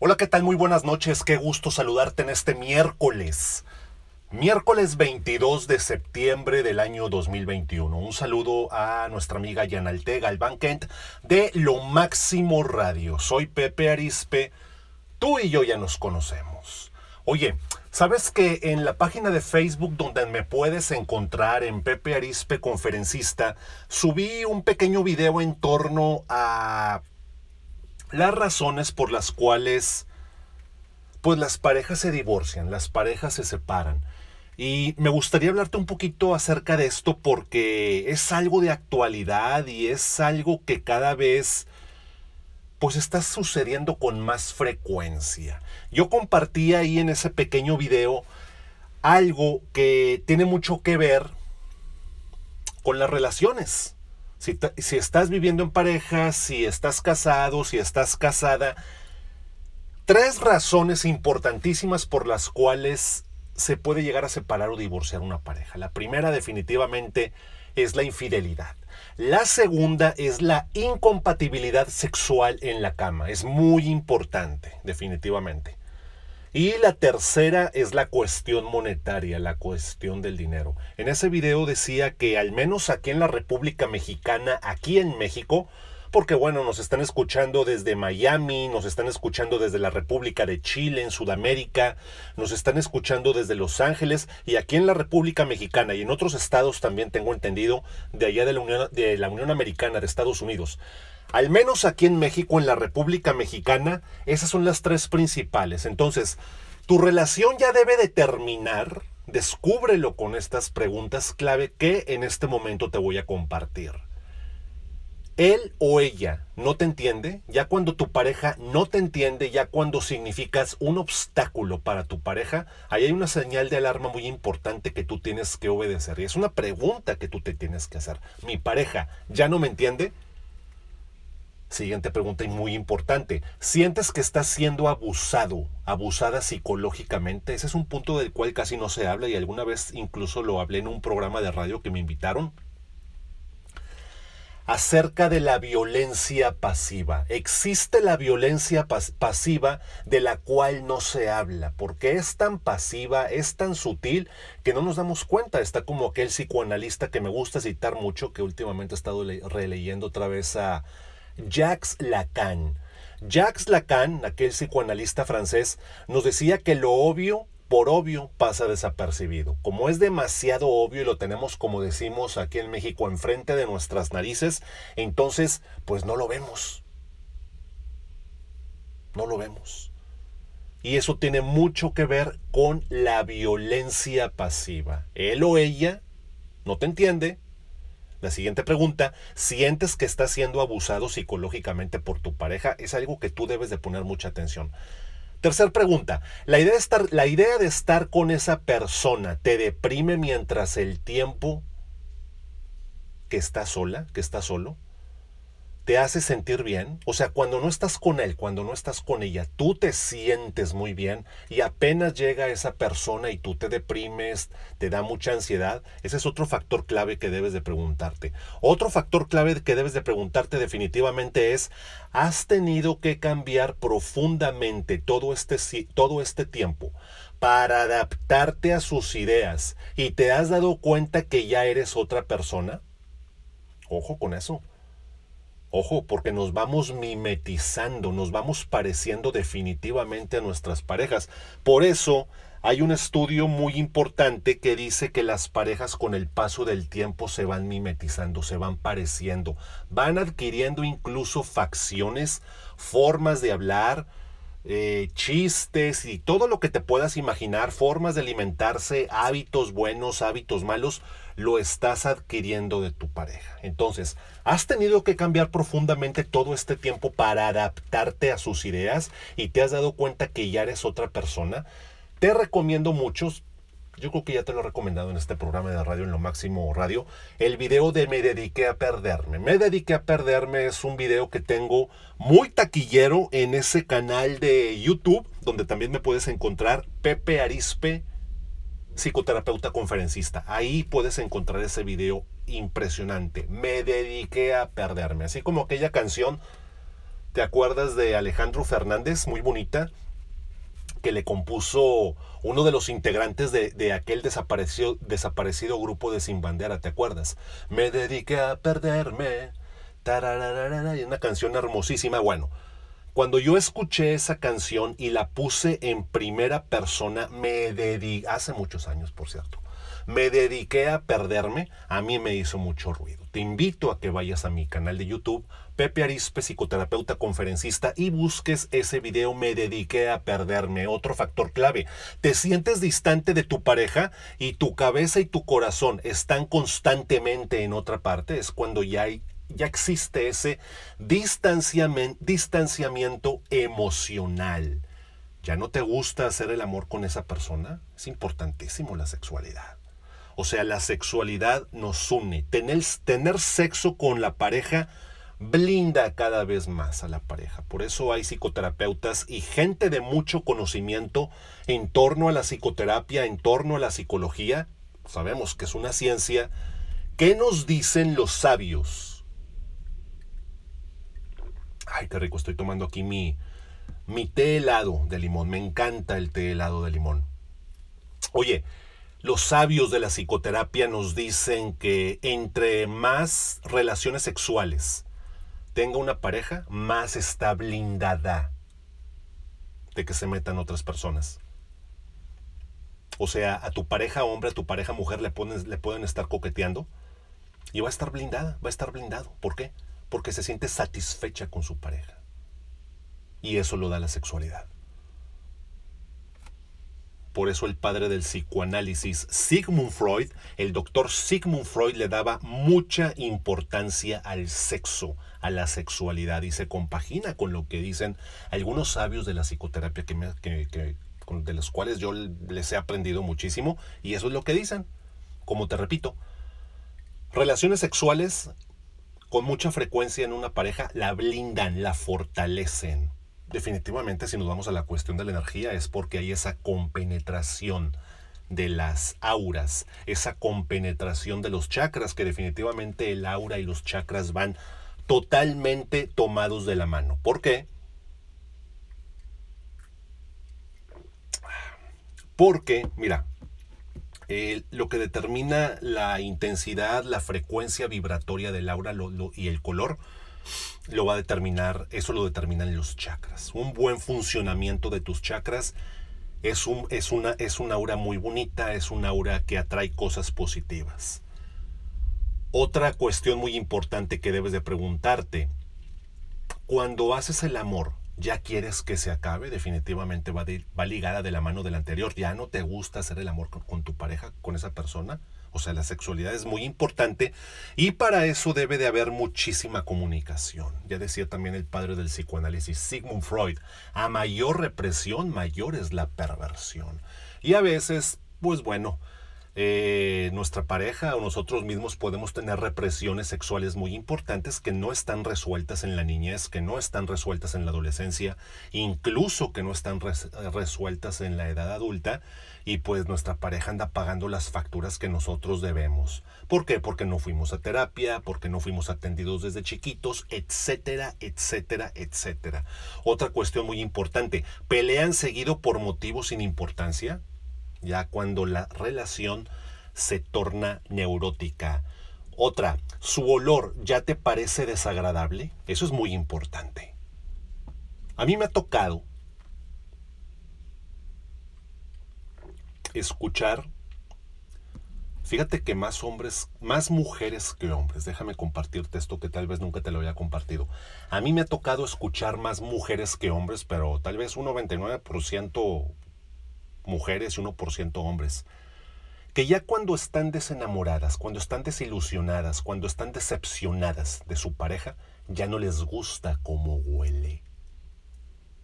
Hola, ¿qué tal? Muy buenas noches. Qué gusto saludarte en este miércoles. Miércoles 22 de septiembre del año 2021. Un saludo a nuestra amiga Yanalte Galván Kent de Lo Máximo Radio. Soy Pepe Arispe. Tú y yo ya nos conocemos. Oye, ¿sabes que en la página de Facebook donde me puedes encontrar en Pepe Arispe Conferencista, subí un pequeño video en torno a las razones por las cuales pues las parejas se divorcian, las parejas se separan. Y me gustaría hablarte un poquito acerca de esto porque es algo de actualidad y es algo que cada vez pues está sucediendo con más frecuencia. Yo compartí ahí en ese pequeño video algo que tiene mucho que ver con las relaciones. Si, estás viviendo en pareja, si estás casado, si estás casada, tres razones importantísimas por las cuales se puede llegar a separar o divorciar una pareja. La primera definitivamente es la infidelidad. La segunda es la incompatibilidad sexual en la cama. Es muy importante, definitivamente. Y la tercera es la cuestión monetaria, la cuestión del dinero. En ese video decía que al menos aquí en la República Mexicana, aquí en México, porque bueno, nos están escuchando desde Miami, nos están escuchando desde la República de Chile, en Sudamérica, nos están escuchando desde Los Ángeles y aquí en la República Mexicana y en otros estados también tengo entendido de allá de la Unión, de la Unión Americana, de Estados Unidos. Al menos aquí en México, en la República Mexicana, esas son las tres principales. Entonces, tu relación ya debe de terminar. Descúbrelo con estas preguntas clave que en este momento te voy a compartir. Él o ella no te entiende, ya cuando tu pareja no te entiende, ya cuando significas un obstáculo para tu pareja, ahí hay una señal de alarma muy importante que tú tienes que obedecer. Y es una pregunta que tú te tienes que hacer. ¿Mi pareja ya no me entiende? Siguiente pregunta y muy importante. ¿Sientes que estás siendo abusado, abusada psicológicamente? Ese es un punto del cual casi no se habla y alguna vez incluso lo hablé en un programa de radio que me invitaron. Acerca de la violencia pasiva. Existe la violencia pasiva de la cual no se habla, porque es tan pasiva, es tan sutil, que no nos damos cuenta. Está como aquel psicoanalista que me gusta citar mucho, que últimamente he estado releyendo otra vez a Jacques Lacan. Jacques Lacan, aquel psicoanalista francés, nos decía que lo obvio por obvio pasa desapercibido. Como es demasiado obvio y lo tenemos, como decimos aquí en México, enfrente de nuestras narices, entonces pues no lo vemos. No lo vemos. Y eso tiene mucho que ver con la violencia pasiva. Él o ella no te entiende, la siguiente pregunta, ¿sientes que estás siendo abusado psicológicamente por tu pareja? Es algo que tú debes de poner mucha atención. Tercer pregunta, ¿la idea, de estar, ¿la idea de estar con esa persona te deprime mientras el tiempo que estás sola, que estás solo? Te hace sentir bien. O sea, cuando no estás con él, cuando no estás con ella, tú te sientes muy bien y apenas llega esa persona y tú te deprimes, te da mucha ansiedad. Ese es otro factor clave que debes de preguntarte. Otro factor clave que debes de preguntarte definitivamente es, ¿has tenido que cambiar profundamente todo este, todo este tiempo? para adaptarte a sus ideas y te has dado cuenta que ya eres otra persona? Ojo con eso. Ojo, porque nos vamos mimetizando, nos vamos pareciendo definitivamente a nuestras parejas. Por eso hay un estudio muy importante que dice que las parejas con el paso del tiempo se van mimetizando, se van pareciendo, van adquiriendo incluso facciones, formas de hablar, eh, chistes y todo lo que te puedas imaginar, formas de alimentarse, hábitos buenos, hábitos malos, lo estás adquiriendo de tu pareja. Entonces, ¿has tenido que cambiar profundamente todo este tiempo para adaptarte a sus ideas y te has dado cuenta que ya eres otra persona? Te recomiendo muchos, yo creo que ya te lo he recomendado en este programa de radio, en lo máximo radio, el video de Me dediqué a perderme. Me dediqué a perderme es un video que tengo muy taquillero en ese canal de YouTube, donde también me puedes encontrar Pepe Arispe, psicoterapeuta conferencista. Ahí puedes encontrar ese video impresionante. Me dediqué a perderme, así como aquella canción ¿Te acuerdas de Alejandro Fernández? Muy bonita que le compuso uno de los integrantes de, aquel desaparecido, desaparecido grupo de Sin Bandera, ¿te acuerdas? Me dediqué a perderme. Y una canción hermosísima. Bueno, cuando yo escuché esa canción y la puse en primera persona, me dediqué, hace muchos años por cierto, me dediqué a perderme, a mí me hizo mucho ruido. Te invito a que vayas a mi canal de YouTube, Pepe Arispe, psicoterapeuta conferencista, y busques ese video Me dediqué a perderme. Otro factor clave. Te sientes distante de tu pareja y tu cabeza y tu corazón están constantemente en otra parte. Es cuando ya ya existe ese distanciamiento emocional. ¿Ya no te gusta hacer el amor con esa persona? Es importantísimo la sexualidad. O sea, la sexualidad nos une. Tener, tener sexo con la pareja blinda cada vez más a la pareja. Por eso hay psicoterapeutas y gente de mucho conocimiento en torno a la psicoterapia, en torno a la psicología. Sabemos que es una ciencia. ¿Qué nos dicen los sabios? Ay, qué rico, estoy tomando aquí mi, mi té helado de limón. Me encanta el té helado de limón. Oye, los sabios de la psicoterapia nos dicen que entre más relaciones sexuales tenga una pareja, más está blindada de que se metan otras personas. O sea, a tu pareja hombre, a tu pareja mujer le, le pueden estar coqueteando y va a estar blindada, va a estar blindado. ¿Por qué? Porque se siente satisfecha con su pareja. Y eso lo da la sexualidad. Por eso el padre del psicoanálisis, Sigmund Freud, el doctor Sigmund Freud le daba mucha importancia al sexo, a la sexualidad y se compagina con lo que dicen algunos sabios de la psicoterapia que, de los cuales yo les he aprendido muchísimo y eso es lo que dicen. Como te repito, relaciones sexuales con mucha frecuencia en una pareja la blindan, la fortalecen definitivamente si nos vamos a la cuestión de la energía es porque hay esa compenetración de las auras, esa compenetración de los chakras, que definitivamente el aura y los chakras van totalmente tomados de la mano. ¿Por qué? Porque, mira, lo que determina la intensidad, la frecuencia vibratoria del aura y el color lo va a determinar, eso lo determinan los chakras. Un buen funcionamiento de tus chakras es, un, es, una, es una aura muy bonita, es una aura que atrae cosas positivas. Otra cuestión muy importante que debes de preguntarte, cuando haces el amor, ¿ya quieres que se acabe? Definitivamente va, va ligada de la mano del anterior. ¿Ya no te gusta hacer el amor con tu pareja, con esa persona? O sea, la sexualidad es muy importante y para eso debe de haber muchísima comunicación. Ya decía también el padre del psicoanálisis, Sigmund Freud, a mayor represión, mayor es la perversión. Y a veces, pues bueno, eh, nuestra pareja o nosotros mismos podemos tener represiones sexuales muy importantes que no están resueltas en la niñez, que no están resueltas en la adolescencia, incluso que no están resueltas en la edad adulta y pues nuestra pareja anda pagando las facturas que nosotros debemos. ¿Por qué? Porque no fuimos a terapia, porque no fuimos atendidos desde chiquitos, etcétera, etcétera, etcétera. Otra cuestión muy importante, ¿pelean seguido por motivos sin importancia? Ya cuando la relación se torna neurótica. Otra, su olor ya te parece desagradable. Eso es muy importante. A mí me ha tocado escuchar, fíjate que más hombres, más mujeres que hombres, déjame compartirte esto que tal vez nunca te lo había compartido. A mí me ha tocado escuchar más mujeres que hombres, pero tal vez un 99% mujeres y 1% hombres, que ya cuando están desenamoradas, cuando están desilusionadas, cuando están decepcionadas de su pareja, ya no les gusta cómo huele.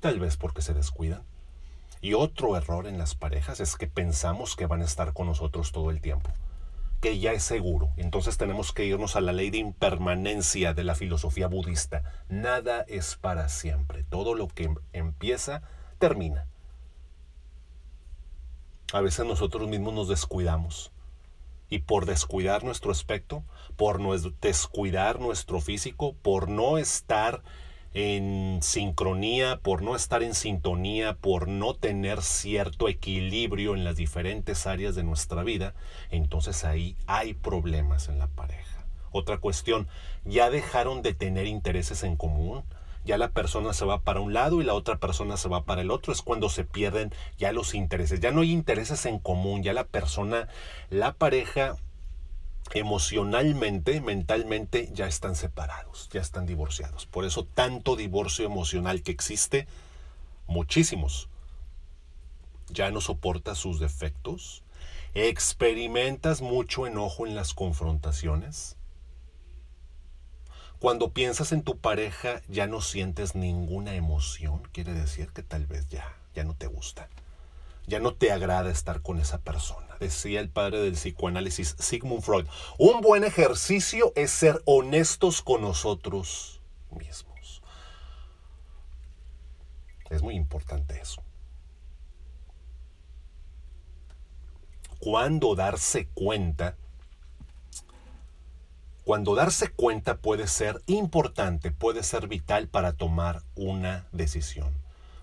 Tal vez porque se descuidan. Y otro error en las parejas es que pensamos que van a estar con nosotros todo el tiempo, que ya es seguro. Entonces tenemos que irnos a la ley de impermanencia de la filosofía budista. Nada es para siempre. Todo lo que empieza, termina. A veces nosotros mismos nos descuidamos. Y por descuidar nuestro aspecto, por descuidar nuestro físico, por no estar en sincronía, por no estar en sintonía, por no tener cierto equilibrio en las diferentes áreas de nuestra vida, entonces ahí hay problemas en la pareja. Otra cuestión, ya dejaron de tener intereses en común, ya la persona se va para un lado y la otra persona se va para el otro, es cuando se pierden ya los intereses, ya no hay intereses en común, ya la persona, la pareja emocionalmente, mentalmente, ya están separados, ya están divorciados. Por eso tanto divorcio emocional que existe, muchísimos. Ya no soportas sus defectos, experimentas mucho enojo en las confrontaciones. Cuando piensas en tu pareja ya no sientes ninguna emoción, quiere decir que tal vez ya, ya no te gusta ya no te agrada estar con esa persona. Decía el padre del psicoanálisis Sigmund Freud, un buen ejercicio es ser honestos con nosotros mismos. Es muy importante eso. Cuando darse cuenta, cuando darse cuenta puede ser importante, puede ser vital para tomar una decisión.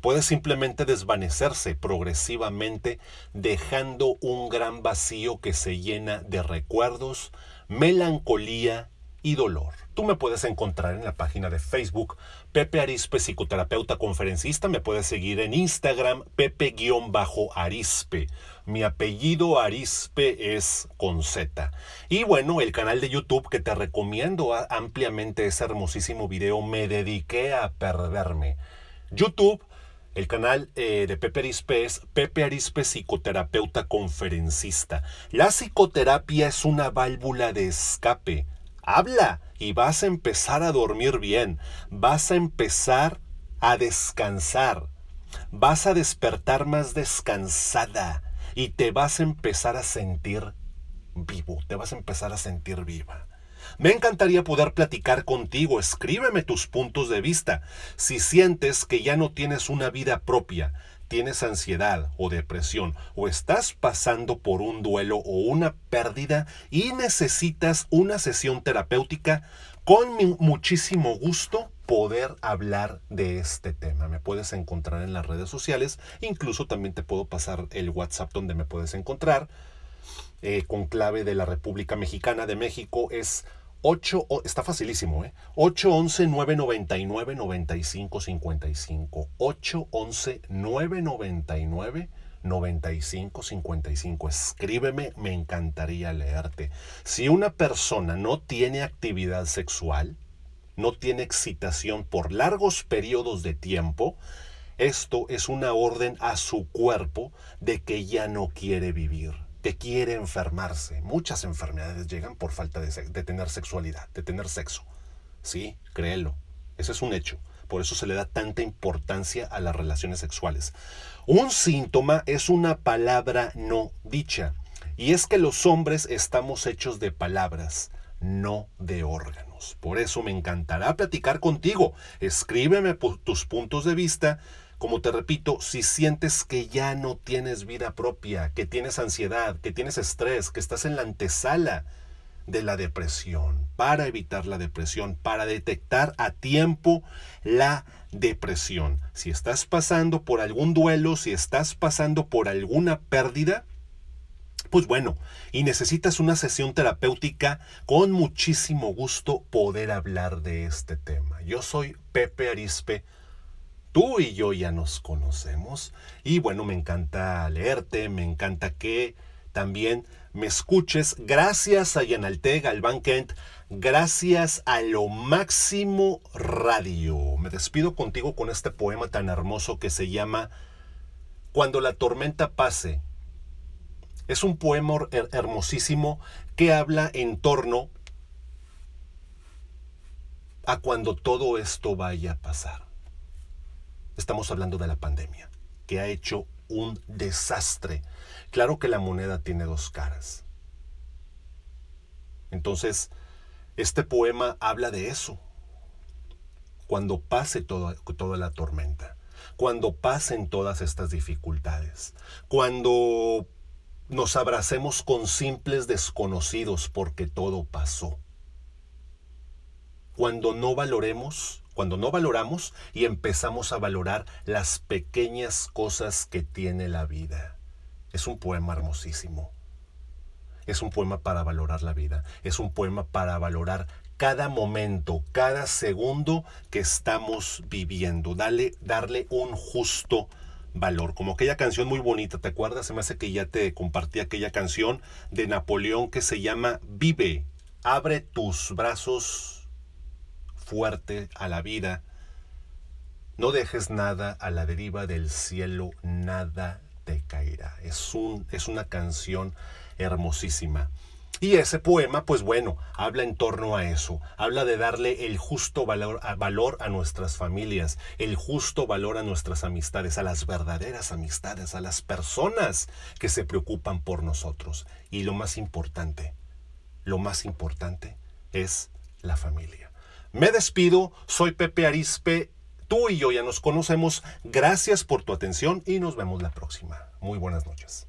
Puede simplemente desvanecerse progresivamente dejando un gran vacío que se llena de recuerdos, melancolía dolor. Tú me puedes encontrar en la página de Facebook Pepe Arispe, psicoterapeuta conferencista. Me puedes seguir en Instagram Pepe-Arispe. Mi apellido Arispe es con Z. Y bueno, el canal de YouTube que te recomiendo ampliamente ese hermosísimo video Me dediqué a perderme. YouTube el canal eh, de Pepe Arispe es Pepe Arispe Psicoterapeuta Conferencista. La psicoterapia es una válvula de escape. Habla y vas a empezar a dormir bien. Vas a empezar a descansar. Vas a despertar más descansada y te vas a empezar a sentir vivo. Te vas a empezar a sentir viva. Me encantaría poder platicar contigo, escríbeme tus puntos de vista. Si sientes que ya no tienes una vida propia, tienes ansiedad o depresión o estás pasando por un duelo o una pérdida y necesitas una sesión terapéutica, con muchísimo gusto poder hablar de este tema. Me puedes encontrar en las redes sociales, incluso también te puedo pasar el WhatsApp donde me puedes encontrar. Eh, con clave de la República Mexicana de México es 8, está facilísimo, ¿eh? 811-999-9555. 811-999-9555. Escríbeme, me encantaría leerte. Si una persona no tiene actividad sexual, no tiene excitación por largos periodos de tiempo, esto es una orden a su cuerpo de que ya no quiere vivir que quiere enfermarse. Muchas enfermedades llegan por falta de, tener sexualidad, de tener sexo. Sí, créelo. Ese es un hecho. Por eso se le da tanta importancia a las relaciones sexuales. Un síntoma es una palabra no dicha. Y es que los hombres estamos hechos de palabras, no de órganos. Por eso me encantará platicar contigo. Escríbeme tus puntos de vista como te repito, si sientes que ya no tienes vida propia, que tienes ansiedad, que tienes estrés, que estás en la antesala de la depresión, para evitar la depresión, para detectar a tiempo la depresión. Si estás pasando por algún duelo, si estás pasando por alguna pérdida, pues bueno, y necesitas una sesión terapéutica, con muchísimo gusto poder hablar de este tema. Yo soy Pepe Arispe tú y yo ya nos conocemos y bueno, me encanta leerte, me encanta que también me escuches. Gracias a Yanaltega, Galván Kent, gracias a Lo Máximo Radio. Me despido contigo con este poema tan hermoso que se llama Cuando la tormenta pase. Es un poema hermosísimo que habla en torno a cuando todo esto vaya a pasar. Estamos hablando de la pandemia, que ha hecho un desastre. Claro que la moneda tiene dos caras. Entonces, este poema habla de eso. Cuando pase toda, toda la tormenta, cuando pasen todas estas dificultades, cuando nos abracemos con simples desconocidos porque todo pasó, cuando no valoremos cuando no valoramos y empezamos a valorar las pequeñas cosas que tiene la vida. Es un poema hermosísimo. Es un poema para valorar la vida. Es un poema para valorar cada momento, cada segundo que estamos viviendo. Dale, darle un justo valor. Como aquella canción muy bonita, ¿te acuerdas? Se me hace que ya te compartí aquella canción de Napoleón que se llama Vive, abre tus brazos fuerte a la vida. No dejes nada a la deriva del cielo, nada te caerá. Es, un, es una canción hermosísima. Y ese poema, pues bueno, habla en torno a eso, habla de darle el justo valor a, valor a nuestras familias, el justo valor a nuestras amistades, a las verdaderas amistades, a las personas que se preocupan por nosotros. Y lo más importante, lo más importante es la familia. Me despido, soy Pepe Arispe, tú y yo ya nos conocemos, gracias por tu atención y nos vemos la próxima. Muy buenas noches.